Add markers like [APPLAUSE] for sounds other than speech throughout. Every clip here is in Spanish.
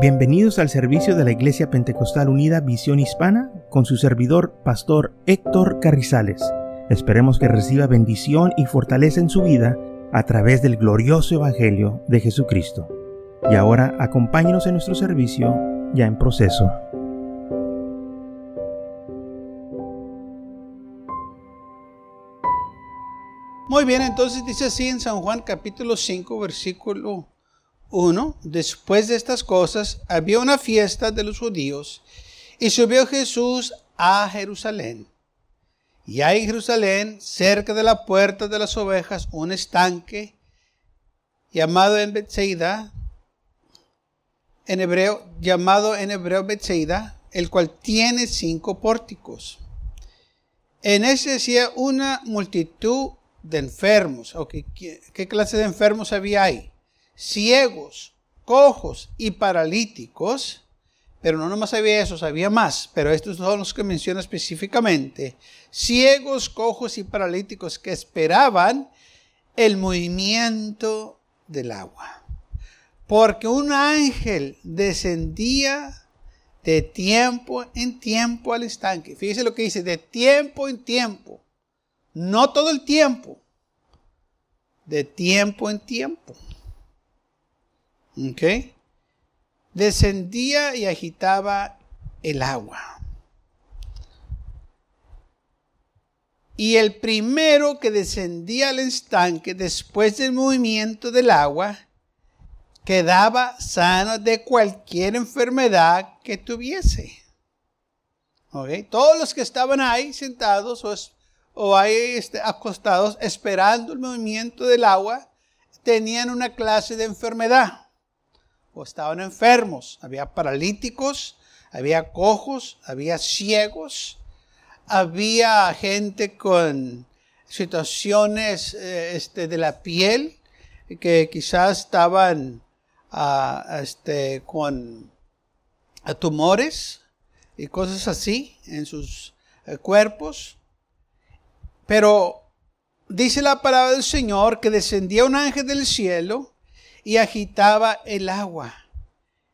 Bienvenidos al servicio de la Iglesia Pentecostal Unida Visión Hispana con su servidor, Pastor Héctor Carrizales. Esperemos que reciba bendición y fortaleza en su vida a través del glorioso Evangelio de Jesucristo. Y ahora acompáñenos en nuestro servicio ya en proceso. Muy bien, entonces dice así en San Juan capítulo 5, versículo 1. Después de estas cosas, había una fiesta de los judíos y subió Jesús a Jerusalén. Y hay en Jerusalén, cerca de la puerta de las ovejas, un estanque llamado en Bethsaida, en hebreo, llamado en hebreo Bethsaida, el cual tiene cinco pórticos. En ese decía una multitud de enfermos. Okay, ¿qué, clase de enfermos había ahí? Ciegos, cojos y paralíticos. Pero no nomás había esos, había más. Pero estos son los que menciona específicamente. Ciegos, cojos y paralíticos que esperaban el movimiento del agua. Porque un ángel descendía de tiempo en tiempo al estanque. Fíjese lo que dice, de tiempo en tiempo. No todo el tiempo. De tiempo en tiempo. ¿Ok? Descendía y agitaba el agua. Y el primero que descendía al estanque después del movimiento del agua quedaba sano de cualquier enfermedad que tuviese. ¿Okay? Todos los que estaban ahí sentados o o ahí este, acostados esperando el movimiento del agua, tenían una clase de enfermedad o estaban enfermos. Había paralíticos, había cojos, había ciegos, había gente con situaciones eh, este, de la piel que quizás estaban ah, este, con tumores y cosas así en sus eh, cuerpos. Pero dice la palabra del Señor que descendía un ángel del cielo y agitaba el agua.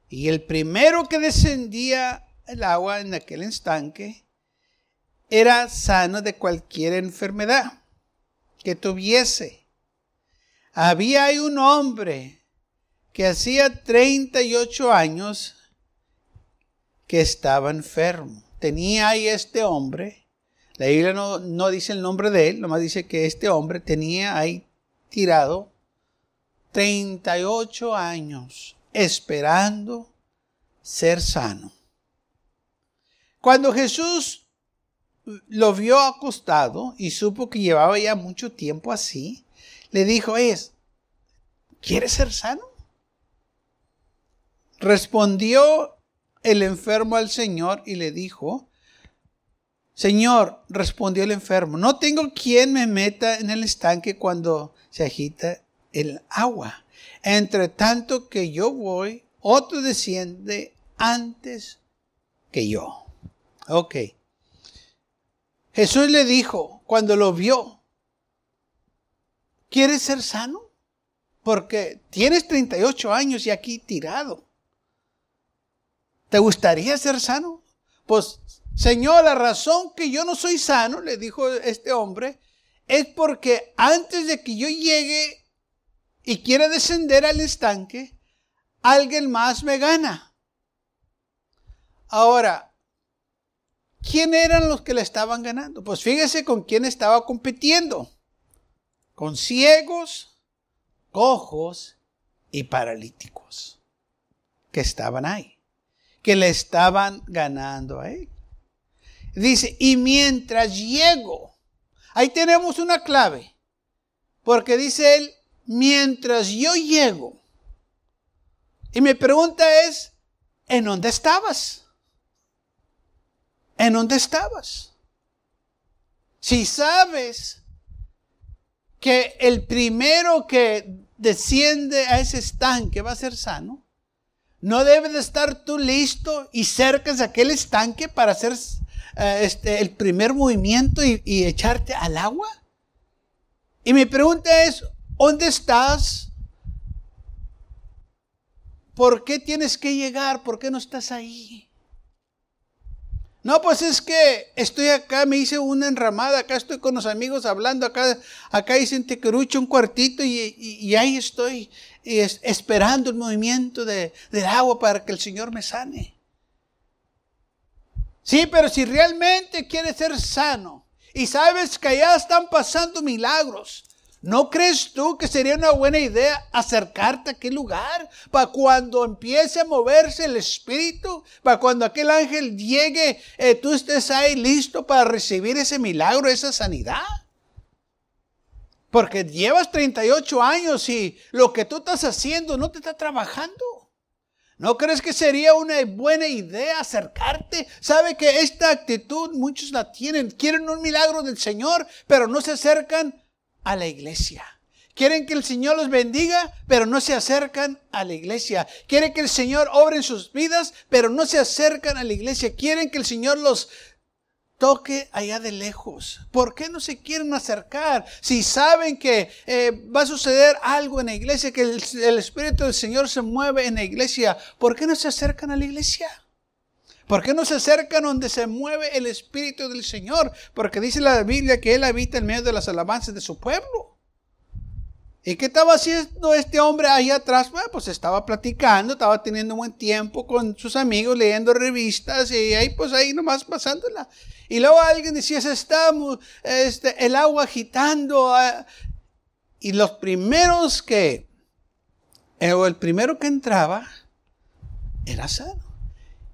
Y el primero que descendía el agua en aquel estanque era sano de cualquier enfermedad que tuviese. Había ahí un hombre que hacía 38 años que estaba enfermo. Tenía ahí este hombre la Biblia no, dice el nombre de él, nomás dice que este hombre tenía ahí tirado 38 años esperando ser sano. Cuando Jesús lo vio acostado y supo que llevaba ya mucho tiempo así, le dijo, es, ¿quieres ser sano? Respondió el enfermo al Señor y le dijo, Señor, respondió el enfermo, no tengo quien me meta en el estanque cuando se agita el agua. Entre tanto que yo voy, otro desciende antes que yo. Ok. Jesús le dijo cuando lo vio, ¿quieres ser sano? Porque tienes 38 años y aquí tirado. ¿Te gustaría ser sano? Pues Señor, la razón que yo no soy sano, le dijo este hombre, es porque antes de que yo llegue y quiera descender al estanque, alguien más me gana. Ahora, ¿quién eran los que le estaban ganando? Pues fíjese con quién estaba compitiendo. Con ciegos, cojos y paralíticos que estaban ahí, que le estaban ganando a él. Dice, y mientras llego, ahí tenemos una clave, porque dice él, mientras yo llego. Y mi pregunta es, ¿en dónde estabas? ¿En dónde estabas? Si sabes que el primero que desciende a ese estanque va a ser sano, ¿no debes de estar tú listo y cerca de aquel estanque para ser eh, este, el primer movimiento y, y echarte al agua? Y mi pregunta es, ¿dónde estás ¿por qué tienes que llegar? ¿Por qué no estás ahí? No, pues es que estoy acá, me hice una enramada, acá estoy con los amigos hablando, acá, acá hice en Tequerucho un cuartito y, ahí estoy esperando el movimiento del agua para que el Señor me sane. Sí, pero si realmente quieres ser sano y sabes que allá están pasando milagros, ¿No crees tú que sería una buena idea acercarte a aquel lugar para cuando empiece a moverse el espíritu, para cuando aquel ángel llegue, eh, tú estés ahí listo para recibir ese milagro, esa sanidad? Porque llevas 38 años y lo que tú estás haciendo no te está trabajando. ¿No crees que sería una buena idea acercarte? Sabe que esta actitud muchos la tienen, quieren un milagro del Señor, pero no se acercan a la iglesia. Quieren que el Señor los bendiga, pero no se acercan a la iglesia. Quieren que el Señor obre en sus vidas, pero no se acercan a la iglesia. Quieren que el Señor los toque allá de lejos. ¿Por qué no se quieren acercar? Si saben que eh, va a suceder algo en la iglesia, que el, el Espíritu del Señor se mueve en la iglesia, ¿por qué no se acercan a la iglesia? ¿Por qué no se acercan donde se mueve el Espíritu del Señor? Porque dice la Biblia que Él habita en medio de las alabanzas de su pueblo. ¿Y qué estaba haciendo este hombre ahí atrás? Bueno, pues estaba platicando, estaba teniendo buen tiempo con sus amigos, leyendo revistas y ahí pues ahí nomás pasándola. Y luego alguien decía, se está este, el agua agitando. Ah". Y los primeros que, eh, o el primero que entraba, era sano.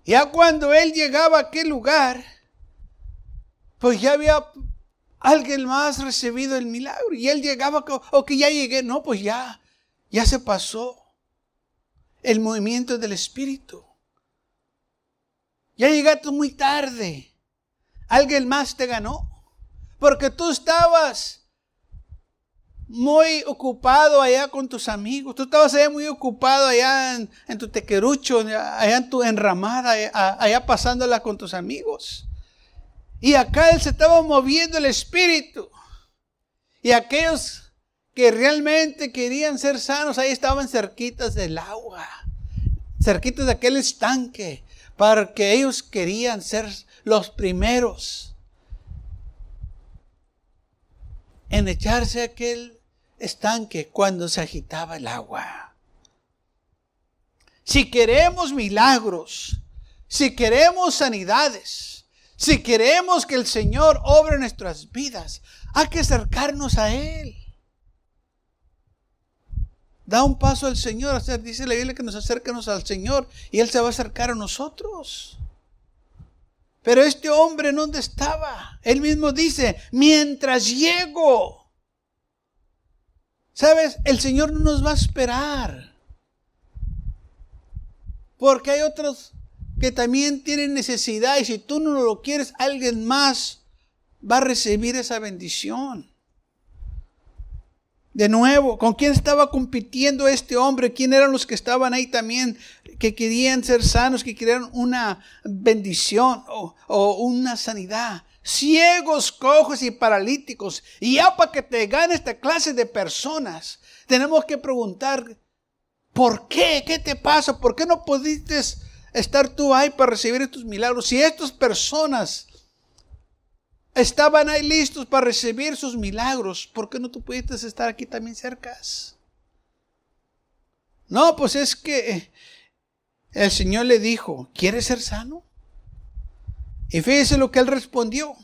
Ya cuando él llegaba a aquel lugar, pues ya había alguien más recibido el milagro. Y él llegaba, o que ya llegué, no, pues ya, ya se pasó el movimiento del Espíritu. Ya llegaste muy tarde. Alguien más te ganó. Porque tú estabas muy ocupado allá con tus amigos. Tú estabas allá muy ocupado allá en, tu tequerucho, allá en tu enramada, allá, pasándola con tus amigos. Y acá él se estaba moviendo el espíritu. Y aquellos que realmente querían ser sanos, ahí estaban cerquitas del agua, cerquitas de aquel estanque, porque ellos querían ser los primeros en echarse aquel estanque cuando se agitaba el agua. Si queremos milagros, si queremos sanidades, si queremos que el Señor obre nuestras vidas, hay que acercarnos a Él. Da un paso al Señor. Dice la Biblia que nos acerquemos al Señor y Él se va a acercar a nosotros. Pero este hombre, ¿dónde estaba? Él mismo dice, mientras llego, Sabes, el Señor no nos va a esperar. Porque hay otros que también tienen necesidad y si tú no lo quieres, alguien más va a recibir esa bendición. De nuevo, ¿con quién estaba compitiendo este hombre? ¿Quién eran los que estaban ahí también que querían ser sanos, que querían una bendición o, o una sanidad? Ciegos, cojos y paralíticos. Y ya para que te gane esta clase de personas, tenemos que preguntar, ¿por qué? ¿Qué te pasa? ¿Por qué no pudiste estar tú ahí para recibir estos milagros? Si estas personas estaban ahí listos para recibir sus milagros, ¿por qué no tú pudiste estar aquí también cerca? No, pues es que el Señor le dijo, ¿quieres ser sano? Y fíjese lo que él respondió.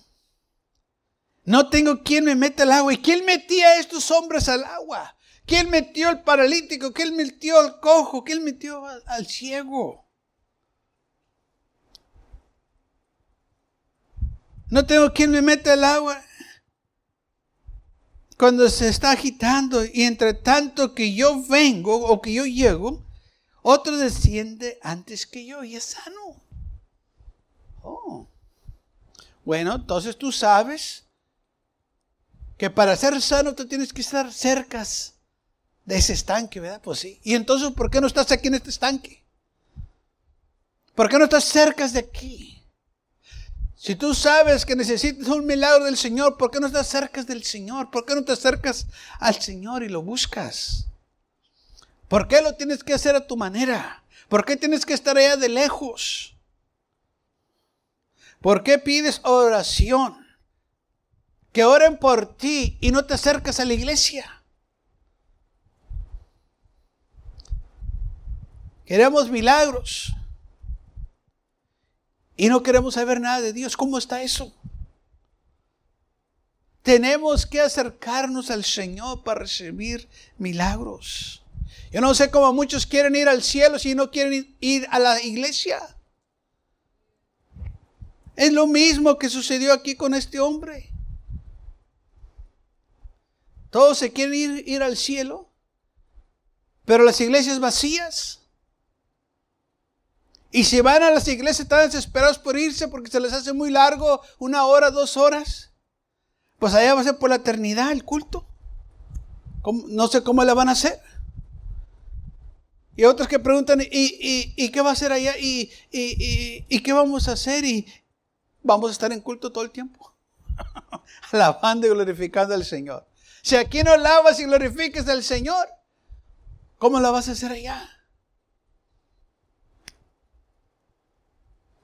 No tengo quien me meta al agua. ¿Y quién metía a estos hombres al agua? ¿Quién metió al paralítico? ¿Quién metió al cojo? ¿Quién metió al, ciego? No tengo quien me meta al agua. Cuando se está agitando y entre tanto que yo vengo o que yo llego, otro desciende antes que yo y es sano. Oh. Bueno, entonces tú sabes que para ser sano tú tienes que estar cerca de ese estanque, ¿verdad? Pues sí. Y entonces, ¿por qué no estás aquí en este estanque? ¿Por qué no estás cerca de aquí? Si tú sabes que necesitas un milagro del Señor, ¿por qué no estás cerca del Señor? ¿Por qué no te acercas al Señor y lo buscas? ¿Por qué lo tienes que hacer a tu manera? ¿Por qué tienes que estar allá de lejos? ¿Por qué pides oración? Que oren por ti y no te acercas a la iglesia. Queremos milagros. Y no queremos saber nada de Dios. ¿Cómo está eso? Tenemos que acercarnos al Señor para recibir milagros. Yo no sé cómo muchos quieren ir al cielo si no quieren ir a la iglesia. Es lo mismo que sucedió aquí con este hombre. Todos se quieren ir, ir al cielo, pero las iglesias vacías. Y si van a las iglesias están desesperados por irse porque se les hace muy largo, una hora, dos horas. Pues allá va a ser por la eternidad el culto. No sé cómo la van a hacer. Y otros que preguntan, ¿y, qué va a hacer allá? ¿Y, ¿Y, qué vamos a hacer? Y vamos a estar en culto todo el tiempo. [LAUGHS] Alabando y glorificando al Señor. Si aquí no alabas y glorificas al Señor, ¿cómo la vas a hacer allá?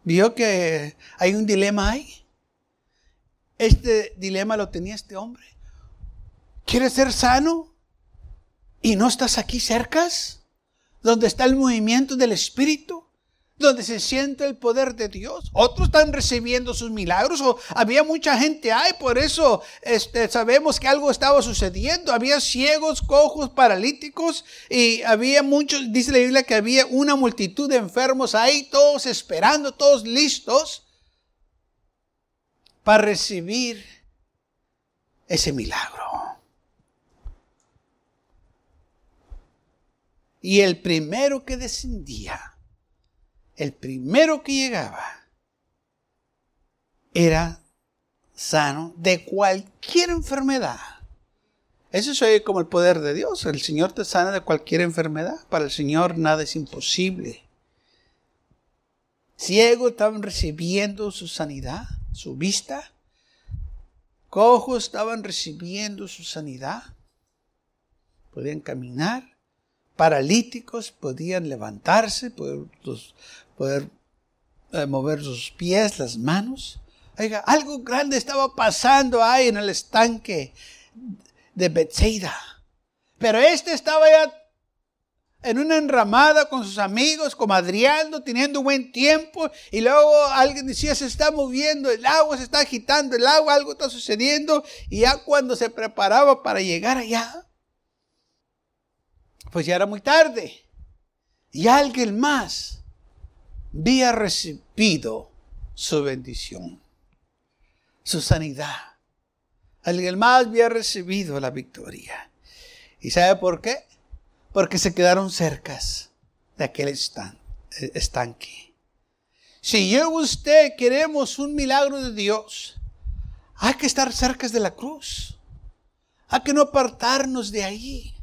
¿Vio que hay un dilema ahí? Este dilema lo tenía este hombre. ¿Quieres ser sano y no estás aquí cerca? ¿Donde está el movimiento del Espíritu? Donde se siente el poder de Dios. Otros están recibiendo sus milagros había mucha gente ahí, por eso este, sabemos que algo estaba sucediendo. Había ciegos, cojos, paralíticos y había muchos, dice la Biblia que había una multitud de enfermos ahí, todos esperando, todos listos para recibir ese milagro. Y el primero que descendía el primero que llegaba era sano de cualquier enfermedad. Eso es como el poder de Dios. El Señor te sana de cualquier enfermedad. Para el Señor nada es imposible. Ciegos estaban recibiendo su sanidad, su vista. Cojos estaban recibiendo su sanidad. Podían caminar. Paralíticos podían levantarse, poder, eh, mover sus pies, las manos. Oiga, algo grande estaba pasando ahí en el estanque de Bethsaida. Pero este estaba ya en una enramada con sus amigos, comadreando, teniendo buen tiempo, y luego alguien decía, se está moviendo, el agua se está agitando, el agua, algo está sucediendo, y ya cuando se preparaba para llegar allá, pues ya era muy tarde. Y alguien más había recibido su bendición, su sanidad. Alguien más había recibido la victoria. ¿Y sabe por qué? Porque se quedaron cercas de aquel estanque. Si yo y usted queremos un milagro de Dios, hay que estar cerca de la cruz. Hay que no apartarnos de ahí.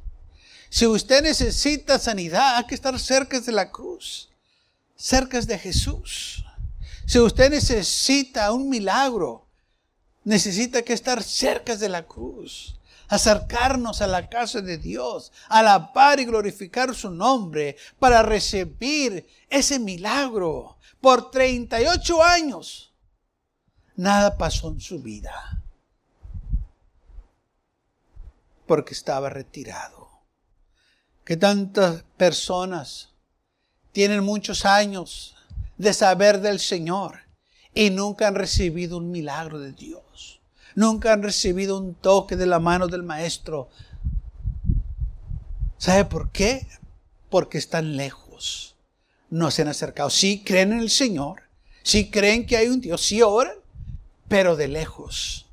Si usted necesita sanidad, hay que estar cerca de la cruz cerca de Jesús. Si usted necesita un milagro, necesita que estar cerca de la cruz, acercarnos a la casa de Dios, alabar y glorificar su nombre para recibir ese milagro. Por 38 años, nada pasó en su vida, porque estaba retirado. Que tantas personas tienen muchos años de saber del Señor y nunca han recibido un milagro de Dios. Nunca han recibido un toque de la mano del Maestro. ¿Sabe por qué? Porque están lejos. No se han acercado. Sí creen en el Señor. Sí creen que hay un Dios. Sí oran, pero de lejos.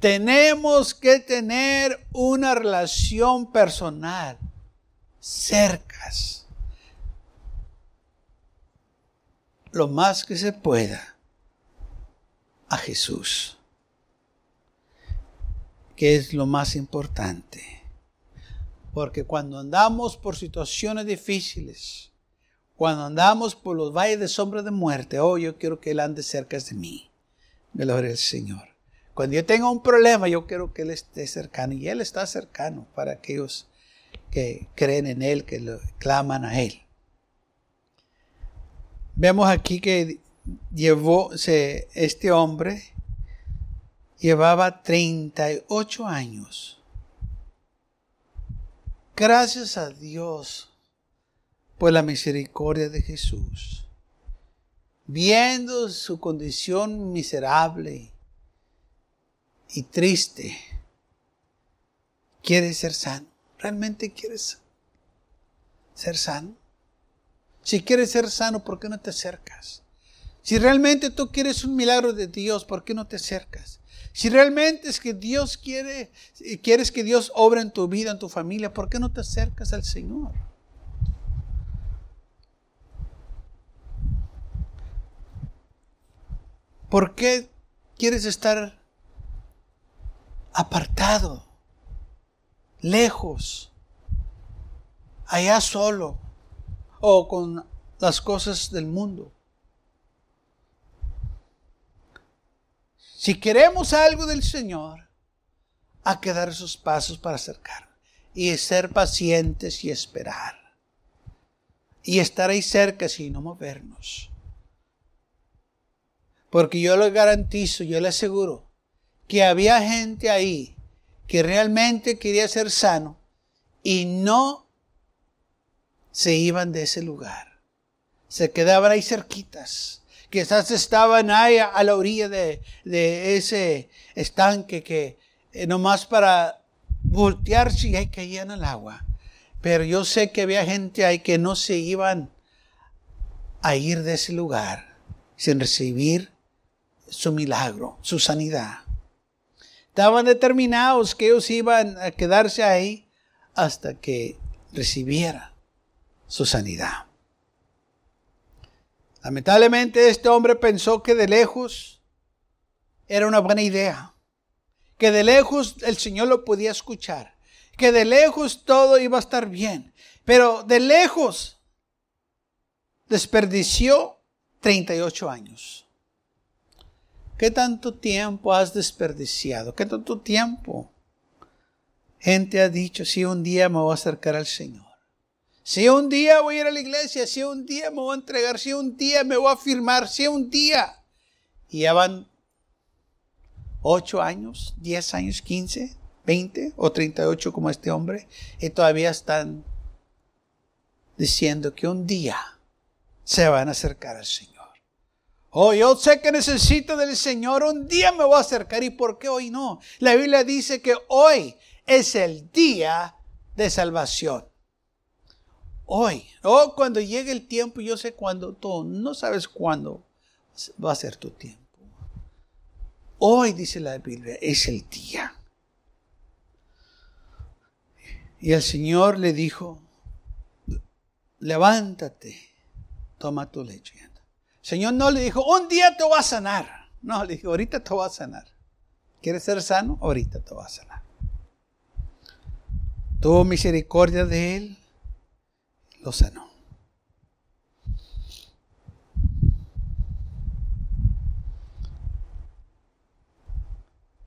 Tenemos que tener una relación personal cercas lo más que se pueda a Jesús, que es lo más importante. Porque cuando andamos por situaciones difíciles, cuando andamos por los valles de sombra de muerte, oh, yo quiero que Él ande cerca de mí. Gloria al Señor. Cuando yo tenga un problema, yo quiero que Él esté cercano. Y Él está cercano para aquellos que creen en Él, que lo claman a Él. Vemos aquí que llevó, este hombre llevaba 38 años. Gracias a Dios por la misericordia de Jesús. Viendo su condición miserable y triste, quiere ser sano. ¿Realmente quieres ser sano? Si quieres ser sano, ¿por qué no te acercas? Si realmente tú quieres un milagro de Dios, ¿por qué no te acercas? Si realmente es que Dios quiere, quieres que Dios obra en tu vida, en tu familia, ¿por qué no te acercas al Señor? ¿Por qué quieres estar apartado, lejos, allá solo o con las cosas del mundo? Si queremos algo del Señor, hay que dar esos pasos para acercar y ser pacientes y esperar. Y estar ahí cerca sin no movernos. Porque yo le garantizo, yo le aseguro, que había gente ahí que realmente quería ser sano y no se iban de ese lugar. Se quedaban ahí cerquitas Quizás estaban ahí a la orilla de, ese estanque que eh, nomás para voltearse y ahí caían al agua. Pero yo sé que había gente ahí que no se iban a ir de ese lugar sin recibir su milagro, su sanidad. Estaban determinados que ellos iban a quedarse ahí hasta que recibiera su sanidad. Lamentablemente este hombre pensó que de lejos era una buena idea, que de lejos el Señor lo podía escuchar, que de lejos todo iba a estar bien, pero de lejos desperdició 38 años. ¿Qué tanto tiempo has desperdiciado? ¿Qué tanto tiempo? Gente ha dicho, si un día me voy a acercar al Señor. Si un día voy a ir a la iglesia, si un día me voy a entregar, si un día me voy a firmar, si un día. Y ya van 8 años, 10 años, 15, 20 o 38 como este hombre, y todavía están diciendo que un día se van a acercar al Señor. Oh, yo sé que necesito del Señor, un día me voy a acercar. ¿Y por qué hoy no? La Biblia dice que hoy es el día de salvación hoy. Oh, cuando llegue el tiempo, yo sé cuándo, tú no sabes cuándo va a ser tu tiempo. Hoy, dice la Biblia, es el día. Y el Señor le dijo, levántate, toma tu leche. Señor no le dijo, un día te va a sanar. No, le dijo, ahorita te va a sanar. ¿Quieres ser sano? Ahorita te va a sanar. Tuvo misericordia de él lo sanó.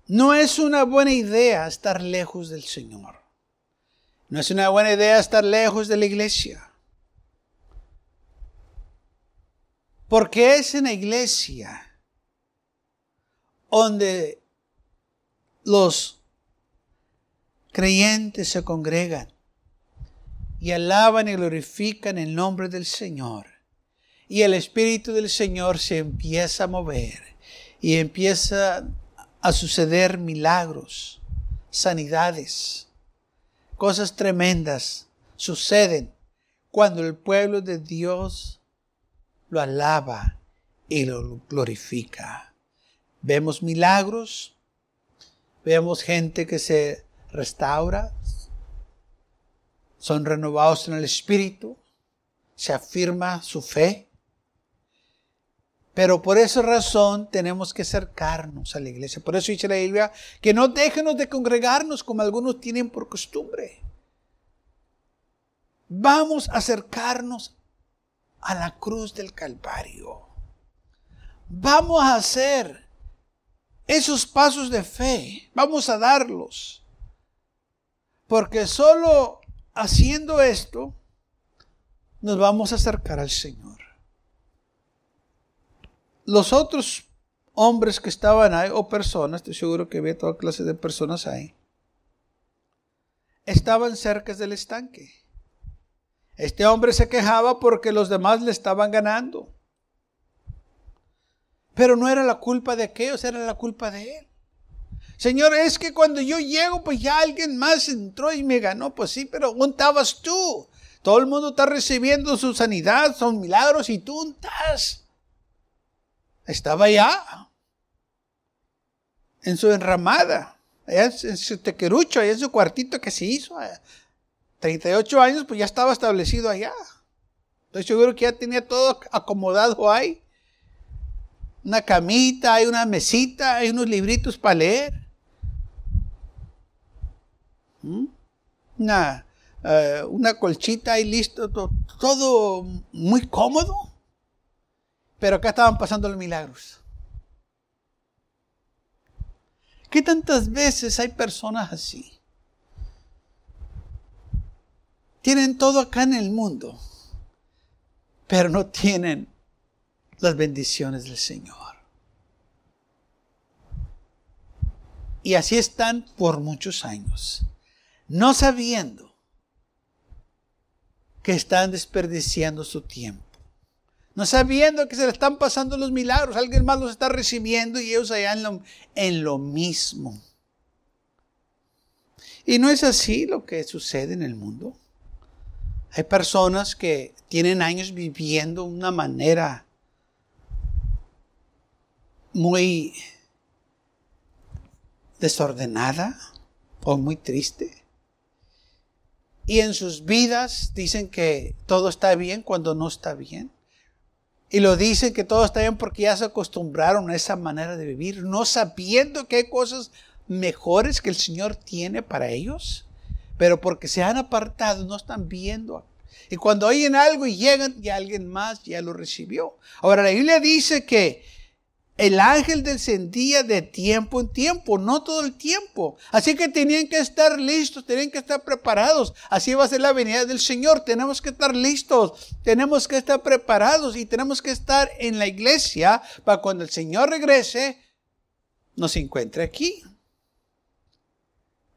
No es una buena idea estar lejos del Señor. No es una buena idea estar lejos de la iglesia. Porque es en la iglesia donde los creyentes se congregan y alaban y glorifican el nombre del Señor. Y el Espíritu del Señor se empieza a mover y empieza a suceder milagros, sanidades, cosas tremendas suceden cuando el pueblo de Dios lo alaba y lo glorifica. Vemos milagros, vemos gente que se restaura, son renovados en el Espíritu, se afirma su fe. Pero por esa razón tenemos que acercarnos a la iglesia. Por eso dice la Biblia que no déjenos de congregarnos como algunos tienen por costumbre. Vamos a acercarnos a la cruz del Calvario. Vamos a hacer esos pasos de fe. Vamos a darlos. Porque solo haciendo esto, nos vamos a acercar al Señor. los otros hombres que estaban ahí, o personas, estoy seguro que había toda clase de personas ahí, estaban cerca del estanque. Este hombre se quejaba porque los demás le estaban ganando. Pero no era la culpa de aquellos, era la culpa de él. Señor, es que cuando yo llego, pues ya alguien más entró y me ganó. Pues sí, pero ¿dónde estabas tú? Todo el mundo está recibiendo su sanidad, son milagros, y tú estás. Estaba allá, en su enramada, allá en su tequerucho, allá en su cuartito que se hizo. 38 años, pues ya estaba establecido allá. Estoy seguro que ya tenía todo acomodado ahí una camita, hay una mesita, hay unos libritos para leer. ¿Mm? Una, eh, una colchita ahí listo, todo, muy cómodo. Pero acá estaban pasando los milagros. ¿Qué tantas veces hay personas así? Tienen todo acá en el mundo, pero no tienen las bendiciones del Señor. Y así están por muchos años, no sabiendo que están desperdiciando su tiempo. No sabiendo que se le están pasando los milagros, alguien más los está recibiendo y ellos allá en lo, en lo mismo. Y no es así lo que sucede en el mundo. Hay personas que tienen años viviendo una manera muy desordenada o muy triste. Y en sus vidas dicen que todo está bien cuando no está bien. Y lo dicen que todo está bien porque ya se acostumbraron a esa manera de vivir, no sabiendo que hay cosas mejores que el Señor tiene para ellos, pero porque se han apartado, no están viendo. Y cuando oyen algo y llegan, y alguien más ya lo recibió. Ahora la Biblia dice que el ángel descendía de tiempo en tiempo, no todo el tiempo. Así que tenían que estar listos, tenían que estar preparados. Así va a ser la venida del Señor. Tenemos que estar listos, tenemos que estar preparados y tenemos que estar en la iglesia para cuando el Señor regrese, nos encuentre aquí.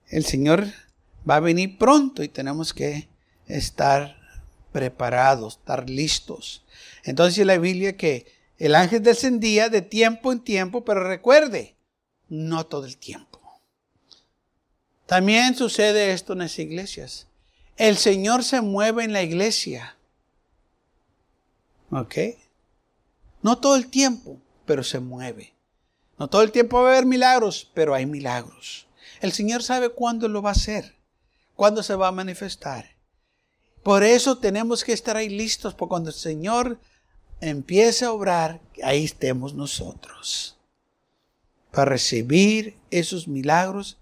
El Señor va a venir pronto y tenemos que estar preparados, estar listos. Entonces la Biblia que el ángel descendía de tiempo en tiempo, pero recuerde, no todo el tiempo. También sucede esto en las iglesias. El Señor se mueve en la iglesia. ¿Ok? No todo el tiempo, pero se mueve. No todo el tiempo va a haber milagros, pero hay milagros. El Señor sabe cuándo lo va a hacer, cuándo se va a manifestar. Por eso tenemos que estar ahí listos, porque cuando el Señor empiece a obrar, ahí estemos nosotros. Para recibir esos milagros,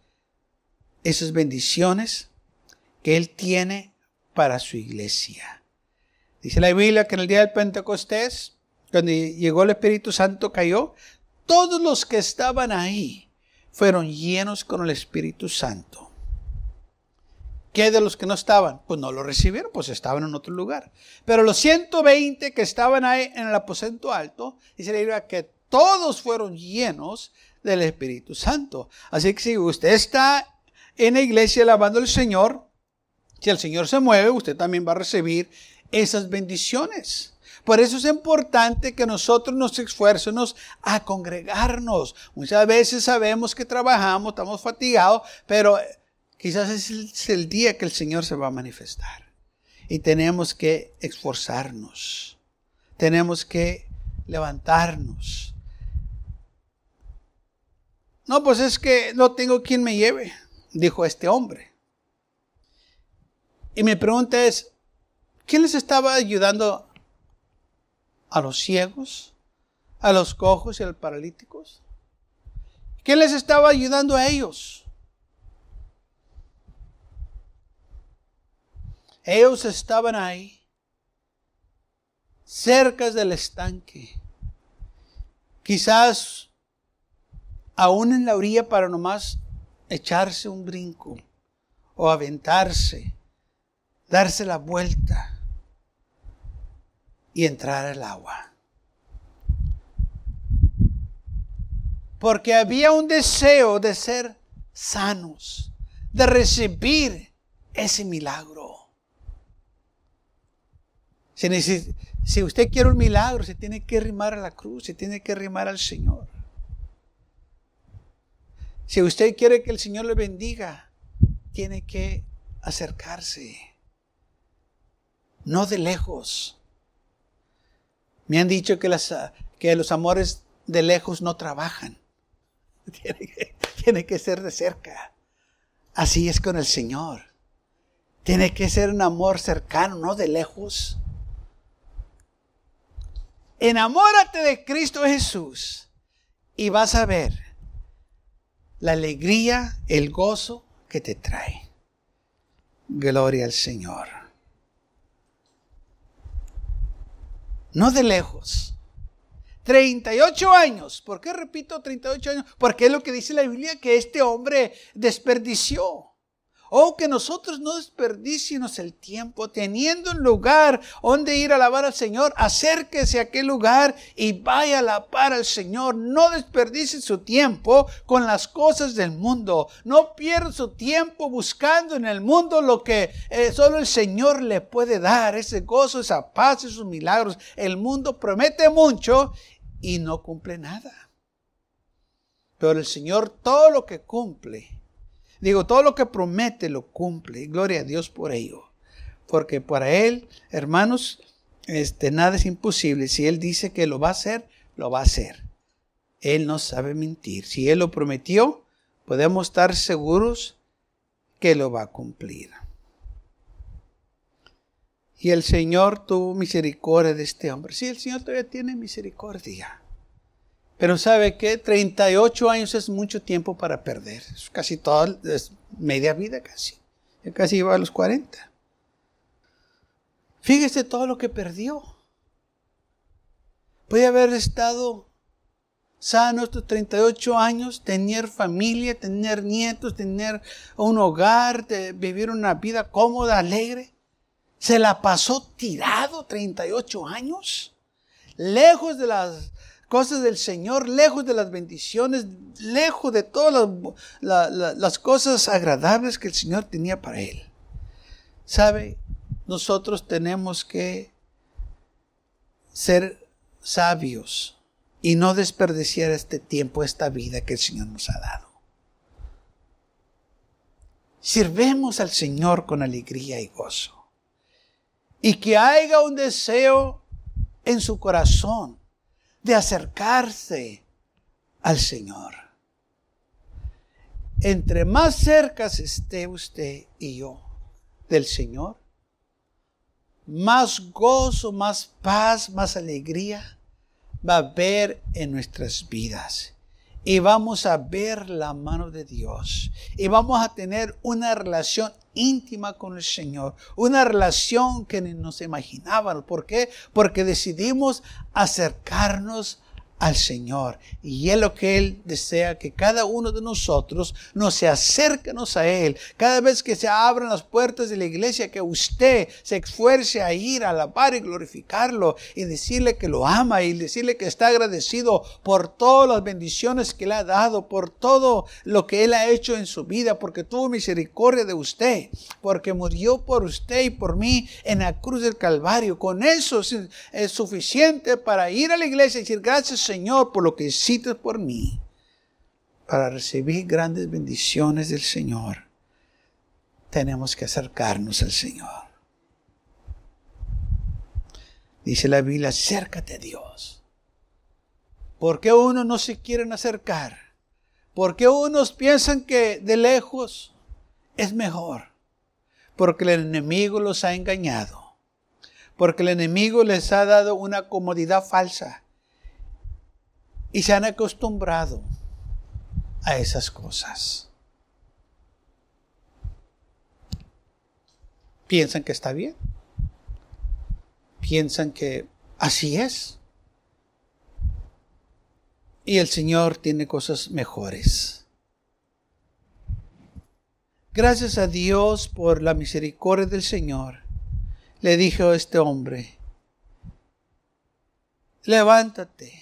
esas bendiciones que Él tiene para su iglesia. Dice la Biblia que en el día del Pentecostés, cuando llegó el Espíritu Santo, cayó, todos los que estaban ahí fueron llenos con el Espíritu Santo. ¿Qué de los que no estaban? Pues no lo recibieron, pues estaban en otro lugar. Pero los 120 que estaban ahí en el aposento alto, dice la Biblia que todos fueron llenos del Espíritu Santo. Así que si usted está en la iglesia alabando al Señor, si el Señor se mueve, usted también va a recibir esas bendiciones. Por eso es importante que nosotros nos esfuercemos a congregarnos. Muchas veces sabemos que trabajamos, estamos fatigados, pero Quizás es el, día que el Señor se va a manifestar. Y tenemos que esforzarnos. Tenemos que levantarnos. No, pues es que no tengo quien me lleve, dijo este hombre. Y mi pregunta es, ¿quién les estaba ayudando a los ciegos, a los cojos y a los paralíticos? ¿Quién les estaba ayudando a ellos? Ellos estaban ahí, cerca del estanque. Quizás aún en la orilla para nomás echarse un brinco o aventarse, darse la vuelta y entrar al agua. Porque había un deseo de ser sanos, de recibir ese milagro. Si, usted quiere un milagro, se tiene que rimar a la cruz, se tiene que rimar al Señor. Si usted quiere que el Señor le bendiga, tiene que acercarse, no de lejos. Me han dicho que, los amores de lejos no trabajan. [LAUGHS] Tiene que ser de cerca. Así es con el Señor. Tiene que ser un amor cercano, no de lejos. Enamórate de Cristo Jesús y vas a ver la alegría, el gozo que te trae. Gloria al Señor. No de lejos. 38 años. ¿Por qué repito 38 años? Porque es lo que dice la Biblia que este hombre desperdició. Oh, que nosotros no desperdiciemos el tiempo teniendo un lugar donde ir a alabar al Señor. Acérquese a aquel lugar y vaya a alabar al Señor. No desperdicie su tiempo con las cosas del mundo. No pierda su tiempo buscando en el mundo lo que eh, solo el Señor le puede dar. Ese gozo, esa paz, esos milagros. El mundo promete mucho y no cumple nada. Pero el Señor todo lo que cumple Digo, todo lo que promete lo cumple. Gloria a Dios por ello. Porque para Él, hermanos, este, nada es imposible. Si Él dice que lo va a hacer, lo va a hacer. Él no sabe mentir. Si Él lo prometió, podemos estar seguros que lo va a cumplir. Y el Señor tuvo misericordia de este hombre. Sí, el Señor todavía tiene misericordia. Pero ¿sabe qué? 38 años es mucho tiempo para perder. Es casi toda, es media vida casi. Ya casi iba a los 40. Fíjese todo lo que perdió. Puede haber estado sano estos 38 años, tener familia, tener nietos, tener un hogar, vivir una vida cómoda, alegre. Se la pasó tirado 38 años, lejos de las cosas del Señor, lejos de las bendiciones, lejos de todas las, cosas agradables que el Señor tenía para él. ¿Sabe? Nosotros tenemos que ser sabios y no desperdiciar este tiempo, esta vida que el Señor nos ha dado. Sirvemos al Señor con alegría y gozo. Y que haya un deseo en su corazón de acercarse al Señor. Entre más cerca esté usted y yo del Señor, más gozo, más paz, más alegría va a haber en nuestras vidas. Y vamos a ver la mano de Dios. Y vamos a tener una relación íntima con el Señor, una relación que ni nos imaginábamos. ¿Por qué? Porque decidimos acercarnos al Señor. Y es lo que Él desea que cada uno de nosotros nos se acerquemos a Él. Cada vez que se abran las puertas de la iglesia, que usted se esfuerce a ir a alabar y glorificarlo y decirle que lo ama y decirle que está agradecido por todas las bendiciones que le ha dado, por todo lo que Él ha hecho en su vida, porque tuvo misericordia de usted, porque murió por usted y por mí en la cruz del Calvario. Con eso es, suficiente para ir a la iglesia y decir gracias Señor, por lo que hiciste por mí, para recibir grandes bendiciones del Señor, tenemos que acercarnos al Señor. Dice la Biblia, acércate a Dios. ¿Por qué unos no se quieren acercar? ¿Por qué unos piensan que de lejos es mejor? Porque el enemigo los ha engañado. Porque el enemigo les ha dado una comodidad falsa y se han acostumbrado a esas cosas. Piensan que está bien. Piensan que así es. Y el Señor tiene cosas mejores. Gracias a Dios por la misericordia del Señor, le dijo a este hombre, levántate